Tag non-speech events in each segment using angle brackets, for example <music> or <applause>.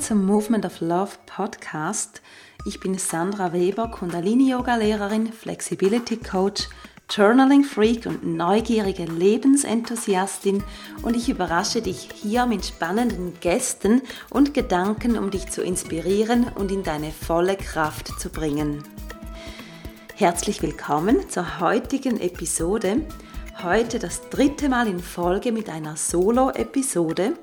Zum Movement of Love Podcast. Ich bin Sandra Weber, Kundalini-Yoga-Lehrerin, Flexibility Coach, Journaling Freak und neugierige Lebensenthusiastin und ich überrasche dich hier mit spannenden Gästen und Gedanken, um dich zu inspirieren und in deine volle Kraft zu bringen. Herzlich willkommen zur heutigen Episode. Heute das dritte Mal in Folge mit einer Solo-Episode.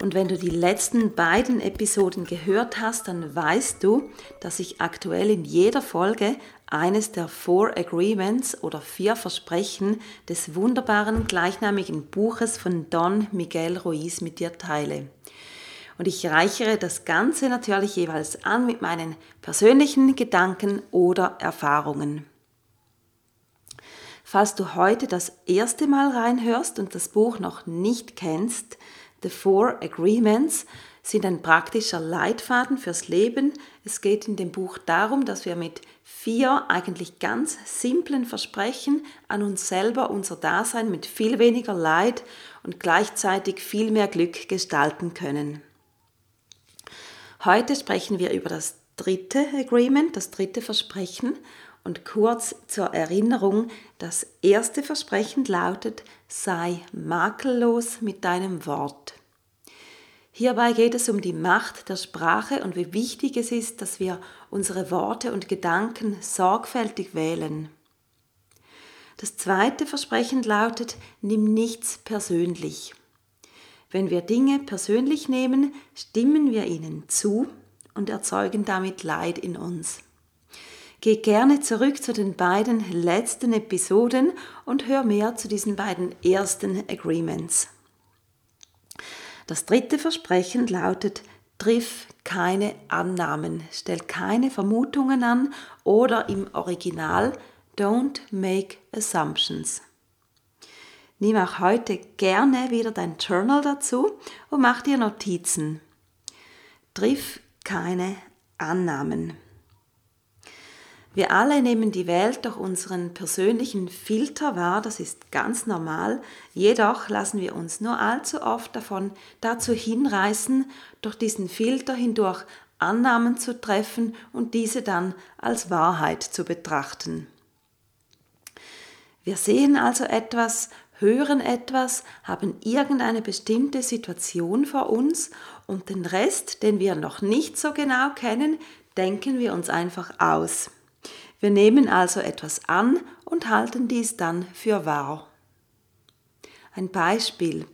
Und wenn du die letzten beiden Episoden gehört hast, dann weißt du, dass ich aktuell in jeder Folge eines der Four Agreements oder vier Versprechen des wunderbaren gleichnamigen Buches von Don Miguel Ruiz mit dir teile. Und ich reichere das Ganze natürlich jeweils an mit meinen persönlichen Gedanken oder Erfahrungen. Falls du heute das erste Mal reinhörst und das Buch noch nicht kennst, The Four Agreements sind ein praktischer Leitfaden fürs Leben. Es geht in dem Buch darum, dass wir mit vier eigentlich ganz simplen Versprechen an uns selber unser Dasein mit viel weniger Leid und gleichzeitig viel mehr Glück gestalten können. Heute sprechen wir über das dritte Agreement, das dritte Versprechen und kurz zur Erinnerung, das erste Versprechen lautet, sei makellos mit deinem Wort. Hierbei geht es um die Macht der Sprache und wie wichtig es ist, dass wir unsere Worte und Gedanken sorgfältig wählen. Das zweite Versprechen lautet, nimm nichts persönlich. Wenn wir Dinge persönlich nehmen, stimmen wir ihnen zu und erzeugen damit Leid in uns. Geh gerne zurück zu den beiden letzten Episoden und hör mehr zu diesen beiden ersten Agreements. Das dritte Versprechen lautet, triff keine Annahmen, stell keine Vermutungen an oder im Original, don't make assumptions. Nimm auch heute gerne wieder dein Journal dazu und mach dir Notizen. Triff keine Annahmen. Wir alle nehmen die Welt durch unseren persönlichen Filter wahr, das ist ganz normal, jedoch lassen wir uns nur allzu oft davon dazu hinreißen, durch diesen Filter hindurch Annahmen zu treffen und diese dann als Wahrheit zu betrachten. Wir sehen also etwas, hören etwas, haben irgendeine bestimmte Situation vor uns und den Rest, den wir noch nicht so genau kennen, denken wir uns einfach aus. Wir nehmen also etwas an und halten dies dann für wahr. Ein Beispiel.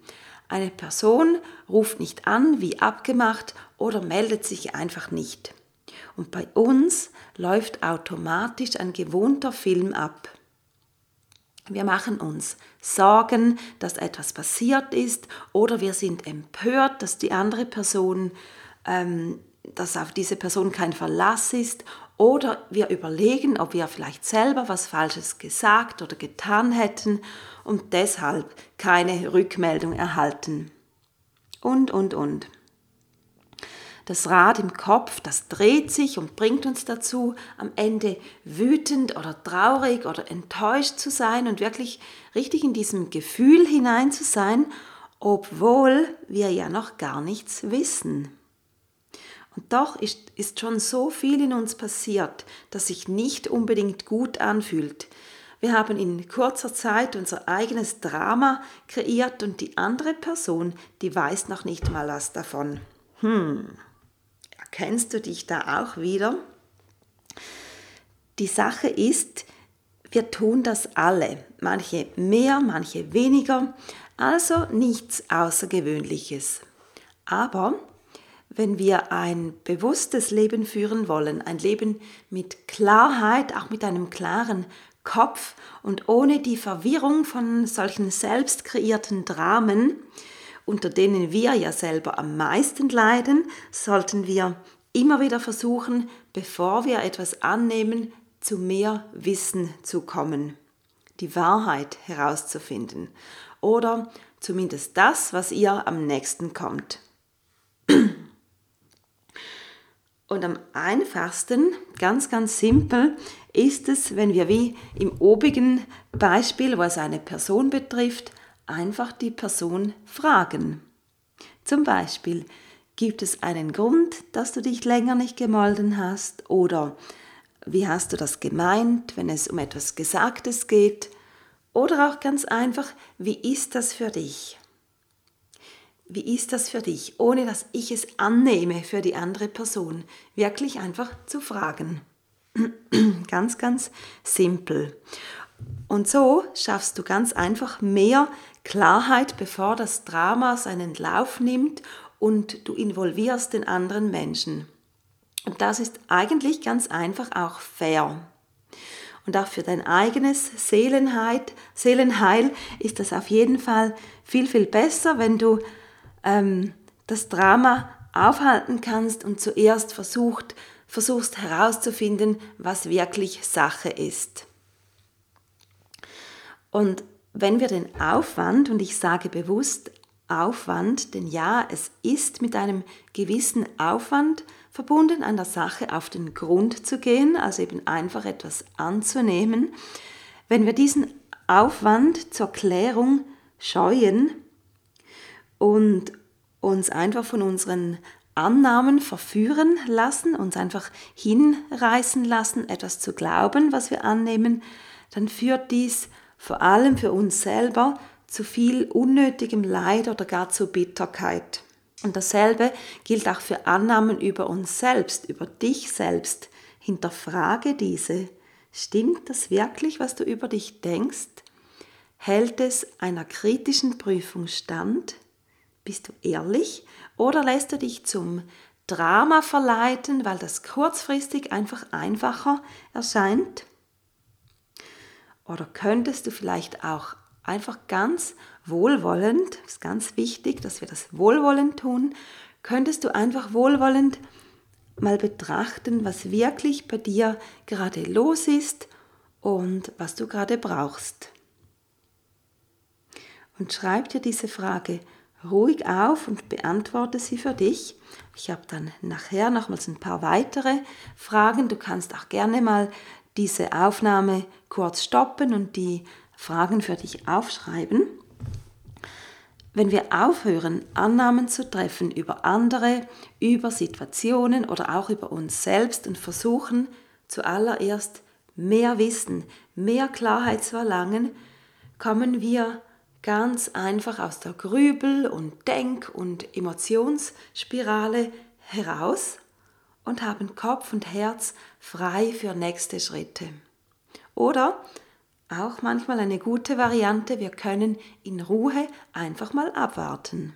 Eine Person ruft nicht an wie abgemacht oder meldet sich einfach nicht. Und bei uns läuft automatisch ein gewohnter Film ab. Wir machen uns Sorgen, dass etwas passiert ist oder wir sind empört, dass die andere Person, ähm, dass auf diese Person kein Verlass ist oder wir überlegen, ob wir vielleicht selber was Falsches gesagt oder getan hätten und deshalb keine Rückmeldung erhalten. Und, und, und. Das Rad im Kopf, das dreht sich und bringt uns dazu, am Ende wütend oder traurig oder enttäuscht zu sein und wirklich richtig in diesem Gefühl hinein zu sein, obwohl wir ja noch gar nichts wissen. Und doch ist, ist schon so viel in uns passiert, das sich nicht unbedingt gut anfühlt. Wir haben in kurzer Zeit unser eigenes Drama kreiert und die andere Person, die weiß noch nicht mal was davon. Hm, erkennst du dich da auch wieder? Die Sache ist, wir tun das alle, manche mehr, manche weniger, also nichts Außergewöhnliches. Aber wenn wir ein bewusstes Leben führen wollen, ein Leben mit Klarheit, auch mit einem klaren Kopf und ohne die Verwirrung von solchen selbst kreierten Dramen unter denen wir ja selber am meisten leiden, sollten wir immer wieder versuchen, bevor wir etwas annehmen, zu mehr Wissen zu kommen, die Wahrheit herauszufinden oder zumindest das, was ihr am nächsten kommt. Und am einfachsten, ganz, ganz simpel, ist es, wenn wir wie im obigen Beispiel, wo es eine Person betrifft, einfach die Person fragen. Zum Beispiel, gibt es einen Grund, dass du dich länger nicht gemolden hast? Oder wie hast du das gemeint, wenn es um etwas Gesagtes geht? Oder auch ganz einfach, wie ist das für dich? Wie ist das für dich, ohne dass ich es annehme für die andere Person? Wirklich einfach zu fragen. <clears throat> ganz, ganz simpel. Und so schaffst du ganz einfach mehr Klarheit, bevor das Drama seinen Lauf nimmt und du involvierst den anderen Menschen. Und das ist eigentlich ganz einfach auch fair. Und auch für dein eigenes Seelenheil, Seelenheil ist das auf jeden Fall viel, viel besser, wenn du ähm, das Drama aufhalten kannst und zuerst versucht, versuchst herauszufinden, was wirklich Sache ist. Und wenn wir den Aufwand, und ich sage bewusst Aufwand, denn ja, es ist mit einem gewissen Aufwand verbunden, an der Sache auf den Grund zu gehen, also eben einfach etwas anzunehmen. Wenn wir diesen Aufwand zur Klärung scheuen und uns einfach von unseren Annahmen verführen lassen, uns einfach hinreißen lassen, etwas zu glauben, was wir annehmen, dann führt dies vor allem für uns selber zu viel unnötigem Leid oder gar zu Bitterkeit. Und dasselbe gilt auch für Annahmen über uns selbst, über dich selbst. Hinterfrage diese. Stimmt das wirklich, was du über dich denkst? Hält es einer kritischen Prüfung stand? Bist du ehrlich oder lässt du dich zum Drama verleiten, weil das kurzfristig einfach einfacher erscheint? Oder könntest du vielleicht auch einfach ganz wohlwollend, ist ganz wichtig, dass wir das wohlwollend tun, könntest du einfach wohlwollend mal betrachten, was wirklich bei dir gerade los ist und was du gerade brauchst. Und schreib dir diese Frage ruhig auf und beantworte sie für dich. Ich habe dann nachher nochmals ein paar weitere Fragen. Du kannst auch gerne mal diese Aufnahme kurz stoppen und die Fragen für dich aufschreiben. Wenn wir aufhören, Annahmen zu treffen über andere, über Situationen oder auch über uns selbst und versuchen zuallererst mehr Wissen, mehr Klarheit zu erlangen, kommen wir ganz einfach aus der Grübel- und Denk- und Emotionsspirale heraus und haben Kopf und Herz frei für nächste Schritte. Oder auch manchmal eine gute Variante, wir können in Ruhe einfach mal abwarten.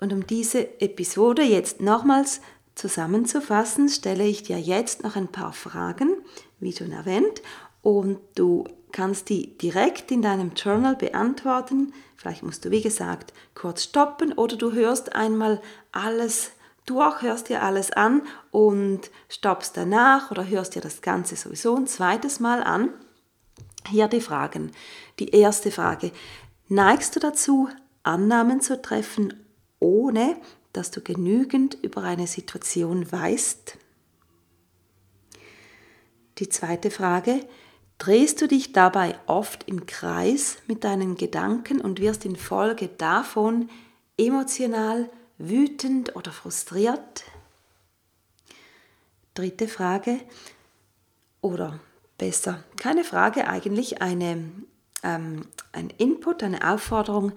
Und um diese Episode jetzt nochmals zusammenzufassen, stelle ich dir jetzt noch ein paar Fragen, wie schon erwähnt, und du kannst die direkt in deinem Journal beantworten. Vielleicht musst du, wie gesagt, kurz stoppen oder du hörst einmal alles durch, hörst dir alles an und stoppst danach oder hörst dir das Ganze sowieso ein zweites Mal an. Hier die Fragen. Die erste Frage. Neigst du dazu, Annahmen zu treffen, ohne dass du genügend über eine Situation weißt? Die zweite Frage. Drehst du dich dabei oft im Kreis mit deinen Gedanken und wirst infolge davon emotional wütend oder frustriert? Dritte Frage, oder besser, keine Frage, eigentlich eine, ähm, ein Input, eine Aufforderung.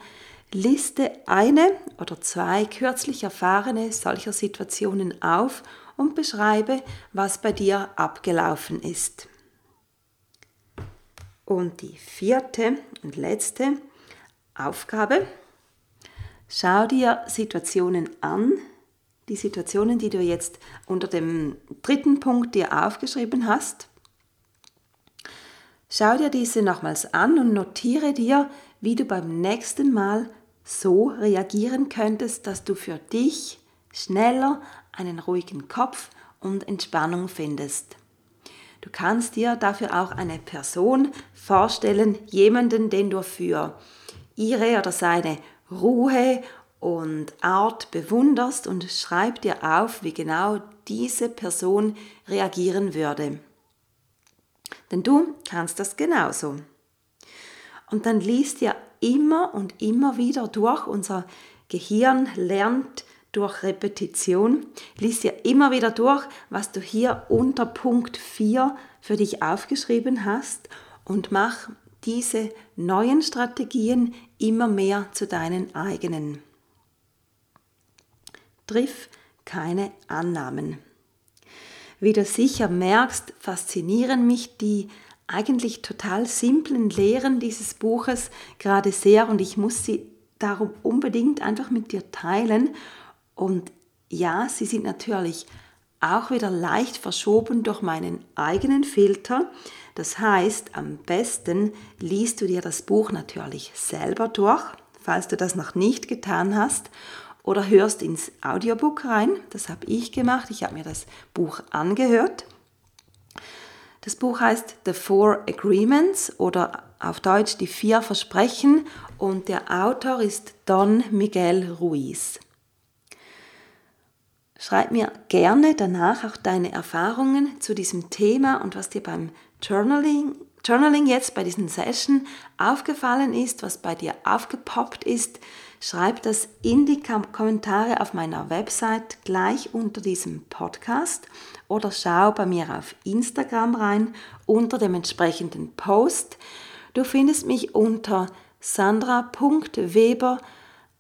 Liste eine oder zwei kürzlich erfahrene solcher Situationen auf und beschreibe, was bei dir abgelaufen ist. Und die vierte und letzte Aufgabe Schau dir Situationen an, die Situationen, die du jetzt unter dem dritten Punkt dir aufgeschrieben hast. Schau dir diese nochmals an und notiere dir, wie du beim nächsten Mal so reagieren könntest, dass du für dich schneller einen ruhigen Kopf und Entspannung findest. Du kannst dir dafür auch eine Person vorstellen, jemanden, den du für ihre oder seine Ruhe und Art bewunderst und schreib dir auf, wie genau diese Person reagieren würde. Denn du kannst das genauso. Und dann liest dir immer und immer wieder durch. Unser Gehirn lernt durch Repetition. Lies dir immer wieder durch, was du hier unter Punkt 4 für dich aufgeschrieben hast und mach diese neuen Strategien immer mehr zu deinen eigenen triff keine Annahmen. Wie du sicher merkst, faszinieren mich die eigentlich total simplen Lehren dieses Buches gerade sehr und ich muss sie darum unbedingt einfach mit dir teilen. Und ja, sie sind natürlich auch wieder leicht verschoben durch meinen eigenen Filter. Das heißt, am besten liest du dir das Buch natürlich selber durch, falls du das noch nicht getan hast oder hörst ins Audiobook rein. Das habe ich gemacht. Ich habe mir das Buch angehört. Das Buch heißt The Four Agreements oder auf Deutsch die vier Versprechen und der Autor ist Don Miguel Ruiz. Schreib mir gerne danach auch deine Erfahrungen zu diesem Thema und was dir beim Journaling, Journaling jetzt bei diesen Session aufgefallen ist, was bei dir aufgepoppt ist, Schreib das in die Kommentare auf meiner Website gleich unter diesem Podcast oder schau bei mir auf Instagram rein unter dem entsprechenden Post. Du findest mich unter sandra.weber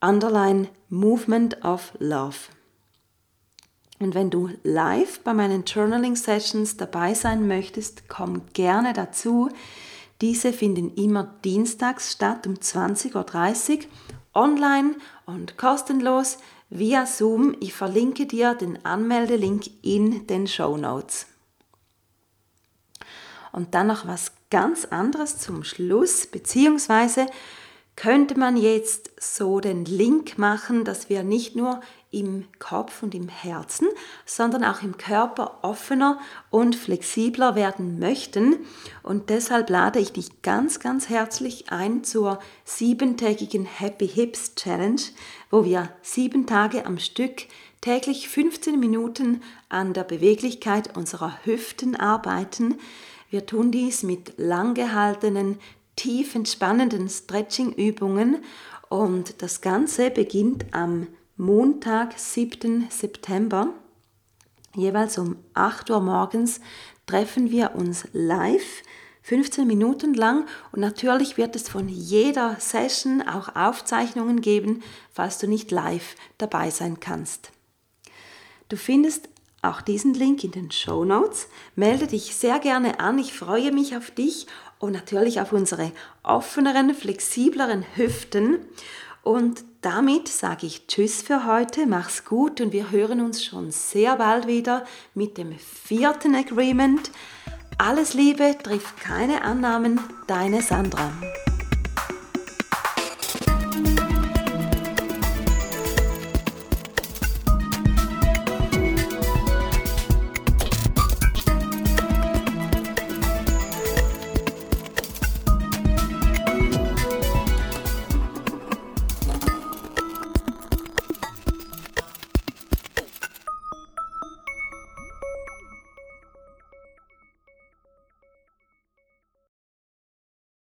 underline Movement of Love. Und wenn du live bei meinen Journaling Sessions dabei sein möchtest, komm gerne dazu. Diese finden immer dienstags statt um 20.30 Uhr online und kostenlos via Zoom. Ich verlinke dir den Anmeldelink in den Show Notes. Und dann noch was ganz anderes zum Schluss, beziehungsweise könnte man jetzt so den Link machen, dass wir nicht nur im Kopf und im Herzen, sondern auch im Körper offener und flexibler werden möchten. Und deshalb lade ich dich ganz, ganz herzlich ein zur siebentägigen Happy Hips Challenge, wo wir sieben Tage am Stück täglich 15 Minuten an der Beweglichkeit unserer Hüften arbeiten. Wir tun dies mit langgehaltenen, tief entspannenden Stretching-Übungen und das Ganze beginnt am Montag, 7. September, jeweils um 8 Uhr morgens, treffen wir uns live, 15 Minuten lang. Und natürlich wird es von jeder Session auch Aufzeichnungen geben, falls du nicht live dabei sein kannst. Du findest auch diesen Link in den Show Notes. Melde dich sehr gerne an. Ich freue mich auf dich und natürlich auf unsere offeneren, flexibleren Hüften. Und damit sage ich Tschüss für heute, mach's gut und wir hören uns schon sehr bald wieder mit dem vierten Agreement. Alles Liebe, trifft keine Annahmen, deine Sandra.